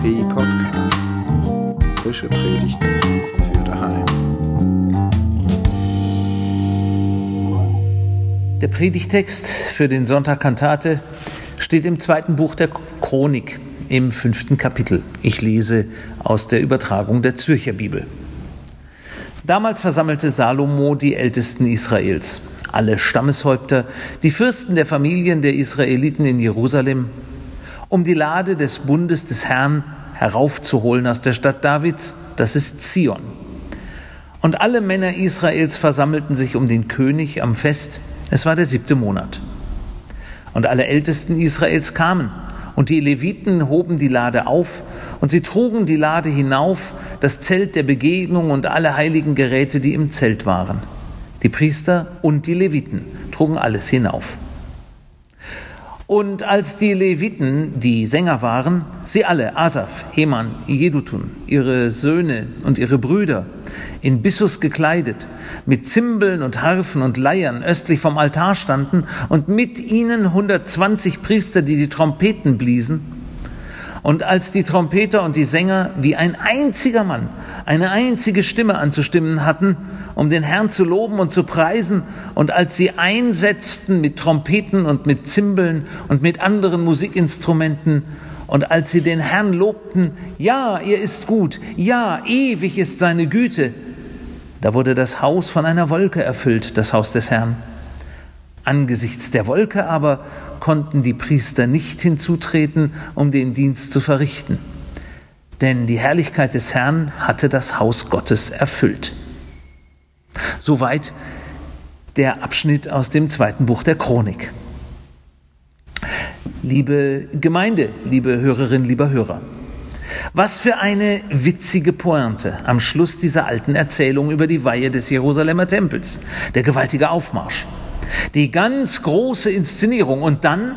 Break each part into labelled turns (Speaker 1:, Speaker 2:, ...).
Speaker 1: Podcast. Frische Predigten für daheim.
Speaker 2: Der Predigtext für den Sonntag Kantate steht im zweiten Buch der Chronik im fünften Kapitel. Ich lese aus der Übertragung der Zürcher Bibel. Damals versammelte Salomo die Ältesten Israels, alle Stammeshäupter, die Fürsten der Familien der Israeliten in Jerusalem, um die Lade des Bundes des Herrn heraufzuholen aus der Stadt Davids, das ist Zion. Und alle Männer Israels versammelten sich um den König am Fest, es war der siebte Monat. Und alle Ältesten Israels kamen, und die Leviten hoben die Lade auf, und sie trugen die Lade hinauf, das Zelt der Begegnung und alle heiligen Geräte, die im Zelt waren. Die Priester und die Leviten trugen alles hinauf. Und als die Leviten, die Sänger waren, sie alle, Asaf, Heman, Jedutun, ihre Söhne und ihre Brüder, in Bissus gekleidet, mit Zimbeln und Harfen und Leiern östlich vom Altar standen und mit ihnen 120 Priester, die die Trompeten bliesen, und als die Trompeter und die Sänger wie ein einziger Mann eine einzige Stimme anzustimmen hatten, um den Herrn zu loben und zu preisen, und als sie einsetzten mit Trompeten und mit Zimbeln und mit anderen Musikinstrumenten, und als sie den Herrn lobten, ja, er ist gut, ja, ewig ist seine Güte, da wurde das Haus von einer Wolke erfüllt, das Haus des Herrn. Angesichts der Wolke aber konnten die Priester nicht hinzutreten, um den Dienst zu verrichten. Denn die Herrlichkeit des Herrn hatte das Haus Gottes erfüllt. Soweit der Abschnitt aus dem zweiten Buch der Chronik. Liebe Gemeinde, liebe Hörerinnen, lieber Hörer, was für eine witzige Pointe am Schluss dieser alten Erzählung über die Weihe des Jerusalemer Tempels, der gewaltige Aufmarsch. Die ganz große Inszenierung. Und dann,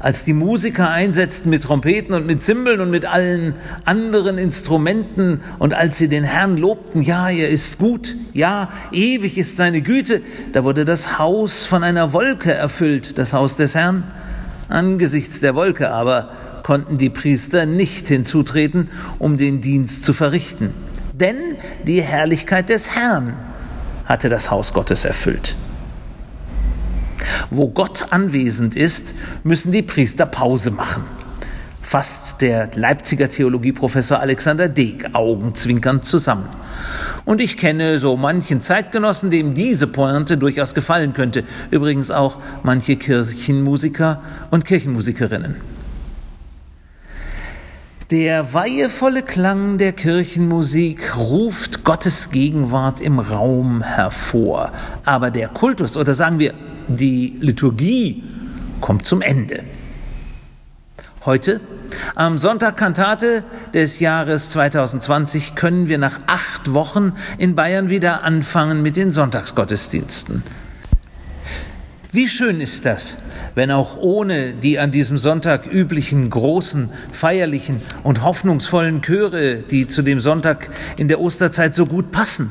Speaker 2: als die Musiker einsetzten mit Trompeten und mit Zimbeln und mit allen anderen Instrumenten und als sie den Herrn lobten, ja, er ist gut, ja, ewig ist seine Güte, da wurde das Haus von einer Wolke erfüllt, das Haus des Herrn. Angesichts der Wolke aber konnten die Priester nicht hinzutreten, um den Dienst zu verrichten. Denn die Herrlichkeit des Herrn hatte das Haus Gottes erfüllt. Wo Gott anwesend ist, müssen die Priester Pause machen. Fasst der Leipziger Theologieprofessor Alexander Deeg augenzwinkernd zusammen. Und ich kenne so manchen Zeitgenossen, dem diese Pointe durchaus gefallen könnte. Übrigens auch manche Kirchenmusiker und Kirchenmusikerinnen. Der weihevolle Klang der Kirchenmusik ruft Gottes Gegenwart im Raum hervor. Aber der Kultus oder sagen wir die Liturgie kommt zum Ende. Heute, am Sonntag Kantate des Jahres 2020, können wir nach acht Wochen in Bayern wieder anfangen mit den Sonntagsgottesdiensten. Wie schön ist das, wenn auch ohne die an diesem Sonntag üblichen großen, feierlichen und hoffnungsvollen Chöre, die zu dem Sonntag in der Osterzeit so gut passen,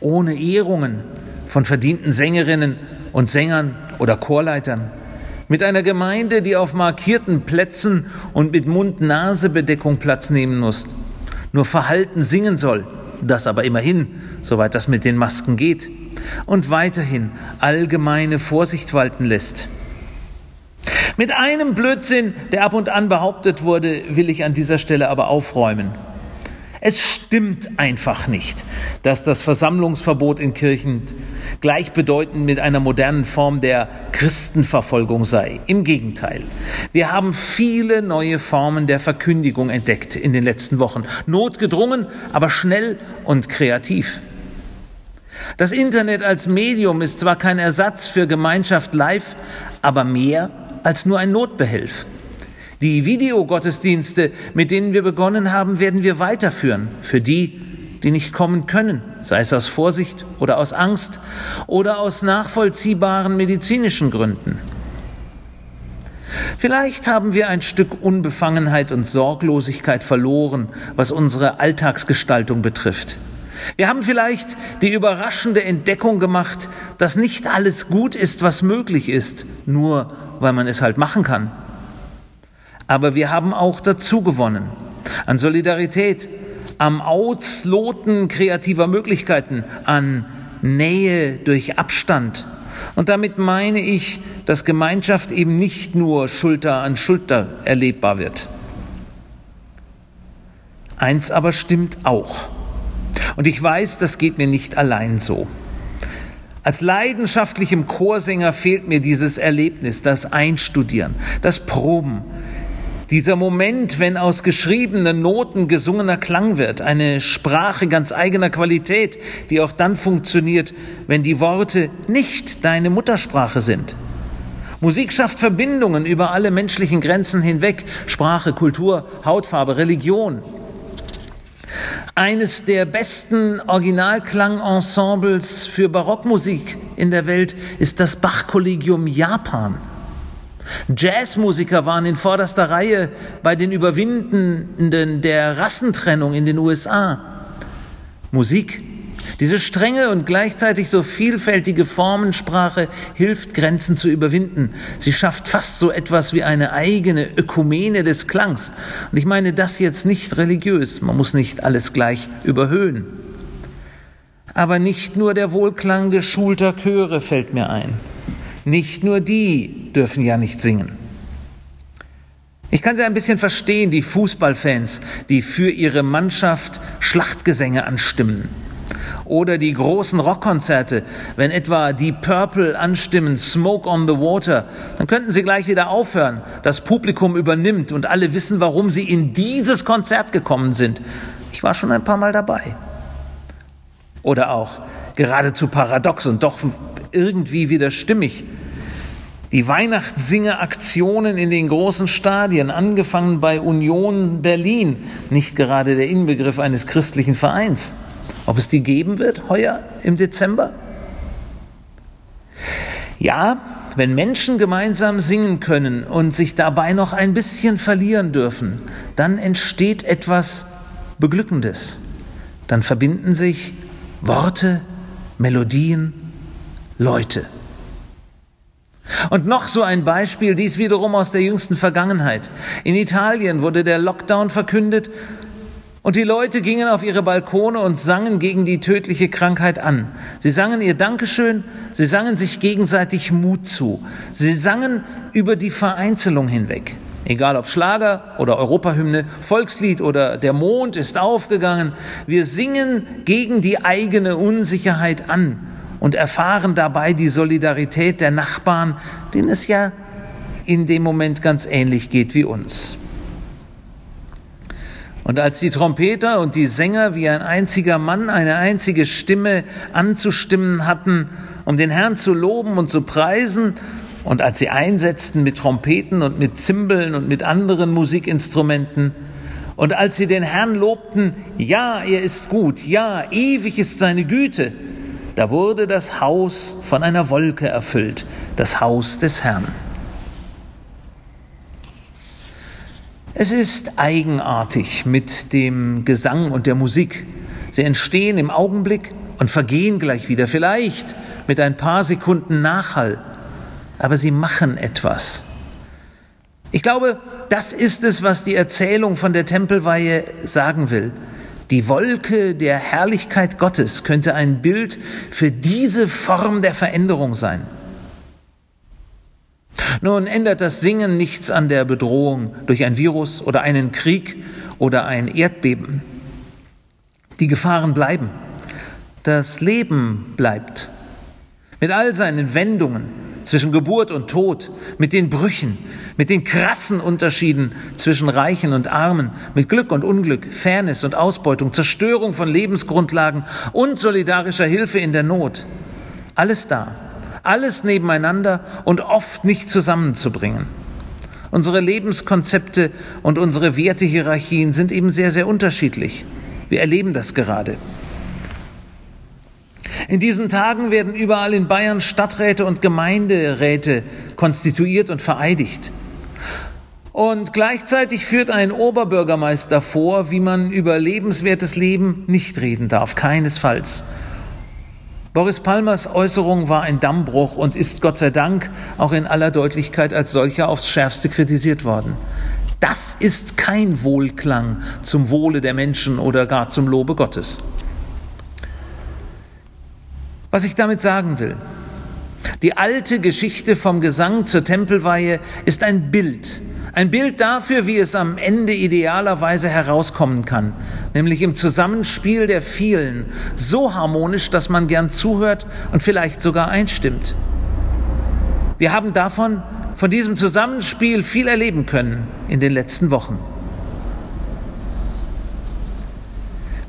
Speaker 2: ohne Ehrungen von verdienten Sängerinnen und Sängern oder Chorleitern, mit einer Gemeinde, die auf markierten Plätzen und mit Mund-Nase-Bedeckung Platz nehmen muss, nur verhalten singen soll, das aber immerhin, soweit das mit den Masken geht, und weiterhin allgemeine Vorsicht walten lässt. Mit einem Blödsinn, der ab und an behauptet wurde, will ich an dieser Stelle aber aufräumen. Es stimmt einfach nicht, dass das Versammlungsverbot in Kirchen gleichbedeutend mit einer modernen Form der Christenverfolgung sei. Im Gegenteil. Wir haben viele neue Formen der Verkündigung entdeckt in den letzten Wochen. Notgedrungen, aber schnell und kreativ. Das Internet als Medium ist zwar kein Ersatz für Gemeinschaft live, aber mehr als nur ein Notbehelf. Die Videogottesdienste, mit denen wir begonnen haben, werden wir weiterführen. Für die, die nicht kommen können, sei es aus Vorsicht oder aus Angst oder aus nachvollziehbaren medizinischen Gründen. Vielleicht haben wir ein Stück Unbefangenheit und Sorglosigkeit verloren, was unsere Alltagsgestaltung betrifft. Wir haben vielleicht die überraschende Entdeckung gemacht, dass nicht alles gut ist, was möglich ist, nur weil man es halt machen kann aber wir haben auch dazu gewonnen. an Solidarität, am Ausloten kreativer Möglichkeiten, an Nähe durch Abstand. Und damit meine ich, dass Gemeinschaft eben nicht nur Schulter an Schulter erlebbar wird. Eins aber stimmt auch. Und ich weiß, das geht mir nicht allein so. Als leidenschaftlichem Chorsänger fehlt mir dieses Erlebnis, das Einstudieren, das Proben, dieser Moment, wenn aus geschriebenen Noten gesungener Klang wird, eine Sprache ganz eigener Qualität, die auch dann funktioniert, wenn die Worte nicht deine Muttersprache sind. Musik schafft Verbindungen über alle menschlichen Grenzen hinweg, Sprache, Kultur, Hautfarbe, Religion. Eines der besten Originalklangensembles für Barockmusik in der Welt ist das Bach-Kollegium Japan. Jazzmusiker waren in vorderster Reihe bei den Überwindenden der Rassentrennung in den USA. Musik, diese strenge und gleichzeitig so vielfältige Formensprache hilft, Grenzen zu überwinden. Sie schafft fast so etwas wie eine eigene Ökumene des Klangs. Und ich meine das jetzt nicht religiös, man muss nicht alles gleich überhöhen. Aber nicht nur der Wohlklang geschulter Chöre fällt mir ein. Nicht nur die dürfen ja nicht singen. Ich kann sie ein bisschen verstehen, die Fußballfans, die für ihre Mannschaft Schlachtgesänge anstimmen. Oder die großen Rockkonzerte, wenn etwa die Purple anstimmen, Smoke on the Water, dann könnten sie gleich wieder aufhören. Das Publikum übernimmt und alle wissen, warum sie in dieses Konzert gekommen sind. Ich war schon ein paar Mal dabei. Oder auch geradezu paradox und doch irgendwie wieder stimmig. Die Weihnachtssingeraktionen in den großen Stadien, angefangen bei Union Berlin, nicht gerade der Inbegriff eines christlichen Vereins. Ob es die geben wird heuer im Dezember? Ja, wenn Menschen gemeinsam singen können und sich dabei noch ein bisschen verlieren dürfen, dann entsteht etwas Beglückendes. Dann verbinden sich Worte, Melodien, Leute. Und noch so ein Beispiel, dies wiederum aus der jüngsten Vergangenheit. In Italien wurde der Lockdown verkündet und die Leute gingen auf ihre Balkone und sangen gegen die tödliche Krankheit an. Sie sangen ihr Dankeschön, sie sangen sich gegenseitig Mut zu. Sie sangen über die Vereinzelung hinweg. Egal ob Schlager oder Europahymne, Volkslied oder Der Mond ist aufgegangen, wir singen gegen die eigene Unsicherheit an und erfahren dabei die Solidarität der Nachbarn, denen es ja in dem Moment ganz ähnlich geht wie uns. Und als die Trompeter und die Sänger wie ein einziger Mann eine einzige Stimme anzustimmen hatten, um den Herrn zu loben und zu preisen, und als sie einsetzten mit Trompeten und mit Zimbeln und mit anderen Musikinstrumenten, und als sie den Herrn lobten, ja, er ist gut, ja, ewig ist seine Güte, da wurde das Haus von einer Wolke erfüllt, das Haus des Herrn. Es ist eigenartig mit dem Gesang und der Musik. Sie entstehen im Augenblick und vergehen gleich wieder, vielleicht mit ein paar Sekunden Nachhall, aber sie machen etwas. Ich glaube, das ist es, was die Erzählung von der Tempelweihe sagen will. Die Wolke der Herrlichkeit Gottes könnte ein Bild für diese Form der Veränderung sein. Nun ändert das Singen nichts an der Bedrohung durch ein Virus oder einen Krieg oder ein Erdbeben. Die Gefahren bleiben. Das Leben bleibt. Mit all seinen Wendungen, zwischen Geburt und Tod, mit den Brüchen, mit den krassen Unterschieden zwischen Reichen und Armen, mit Glück und Unglück, Fairness und Ausbeutung, Zerstörung von Lebensgrundlagen und solidarischer Hilfe in der Not. Alles da, alles nebeneinander und oft nicht zusammenzubringen. Unsere Lebenskonzepte und unsere Wertehierarchien sind eben sehr, sehr unterschiedlich. Wir erleben das gerade. In diesen Tagen werden überall in Bayern Stadträte und Gemeinderäte konstituiert und vereidigt. Und gleichzeitig führt ein Oberbürgermeister vor, wie man über lebenswertes Leben nicht reden darf, keinesfalls. Boris Palmers Äußerung war ein Dammbruch und ist Gott sei Dank auch in aller Deutlichkeit als solcher aufs schärfste kritisiert worden. Das ist kein Wohlklang zum Wohle der Menschen oder gar zum Lobe Gottes. Was ich damit sagen will, die alte Geschichte vom Gesang zur Tempelweihe ist ein Bild, ein Bild dafür, wie es am Ende idealerweise herauskommen kann, nämlich im Zusammenspiel der vielen, so harmonisch, dass man gern zuhört und vielleicht sogar einstimmt. Wir haben davon, von diesem Zusammenspiel viel erleben können in den letzten Wochen.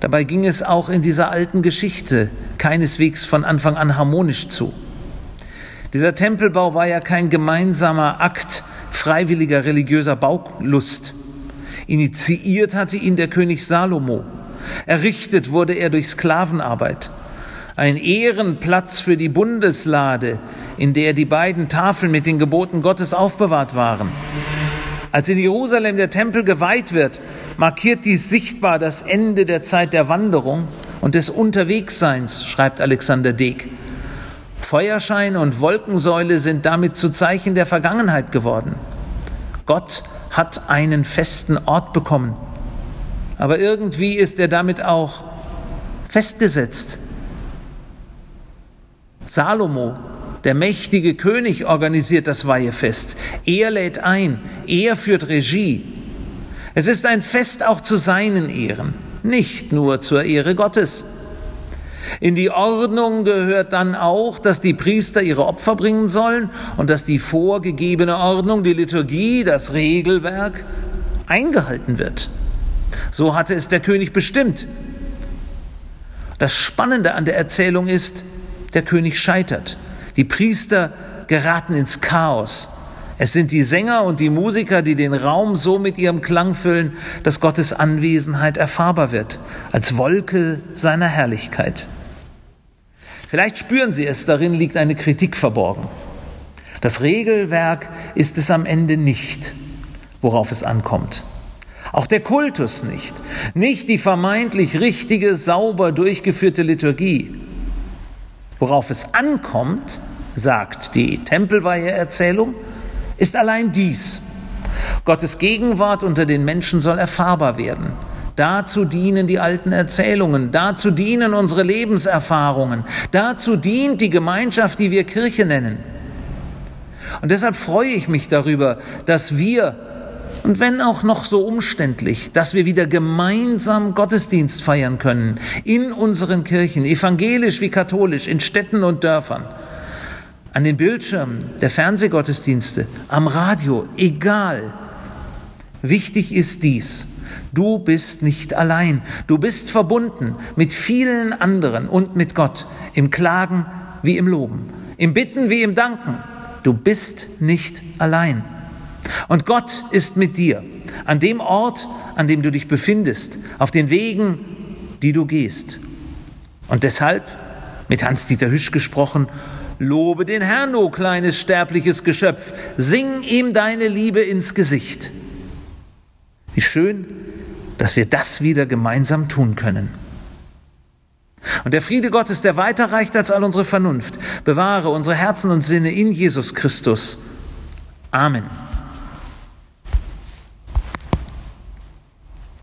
Speaker 2: Dabei ging es auch in dieser alten Geschichte keineswegs von Anfang an harmonisch zu. Dieser Tempelbau war ja kein gemeinsamer Akt freiwilliger religiöser Baulust. Initiiert hatte ihn der König Salomo. Errichtet wurde er durch Sklavenarbeit. Ein Ehrenplatz für die Bundeslade, in der die beiden Tafeln mit den Geboten Gottes aufbewahrt waren. Als in Jerusalem der Tempel geweiht wird, markiert dies sichtbar das Ende der Zeit der Wanderung und des Unterwegsseins, schreibt Alexander Deek. Feuerschein und Wolkensäule sind damit zu Zeichen der Vergangenheit geworden. Gott hat einen festen Ort bekommen. Aber irgendwie ist er damit auch festgesetzt. Salomo, der mächtige König, organisiert das Weihefest. Er lädt ein, er führt Regie. Es ist ein Fest auch zu seinen Ehren, nicht nur zur Ehre Gottes. In die Ordnung gehört dann auch, dass die Priester ihre Opfer bringen sollen und dass die vorgegebene Ordnung, die Liturgie, das Regelwerk eingehalten wird. So hatte es der König bestimmt. Das Spannende an der Erzählung ist, der König scheitert. Die Priester geraten ins Chaos. Es sind die Sänger und die Musiker, die den Raum so mit ihrem Klang füllen, dass Gottes Anwesenheit erfahrbar wird, als Wolke seiner Herrlichkeit. Vielleicht spüren Sie es, darin liegt eine Kritik verborgen. Das Regelwerk ist es am Ende nicht, worauf es ankommt. Auch der Kultus nicht, nicht die vermeintlich richtige, sauber durchgeführte Liturgie. Worauf es ankommt, sagt die Tempelweihe-Erzählung, ist allein dies. Gottes Gegenwart unter den Menschen soll erfahrbar werden. Dazu dienen die alten Erzählungen, dazu dienen unsere Lebenserfahrungen, dazu dient die Gemeinschaft, die wir Kirche nennen. Und deshalb freue ich mich darüber, dass wir, und wenn auch noch so umständlich, dass wir wieder gemeinsam Gottesdienst feiern können in unseren Kirchen, evangelisch wie katholisch, in Städten und Dörfern an den Bildschirmen der Fernsehgottesdienste, am Radio, egal. Wichtig ist dies. Du bist nicht allein. Du bist verbunden mit vielen anderen und mit Gott im Klagen wie im Loben, im Bitten wie im Danken. Du bist nicht allein. Und Gott ist mit dir an dem Ort, an dem du dich befindest, auf den Wegen, die du gehst. Und deshalb, mit Hans-Dieter Hüsch gesprochen, Lobe den Herrn, o kleines sterbliches Geschöpf, sing ihm deine Liebe ins Gesicht. Wie schön, dass wir das wieder gemeinsam tun können. Und der Friede Gottes, der weiter reicht als all unsere Vernunft, bewahre unsere Herzen und Sinne in Jesus Christus. Amen.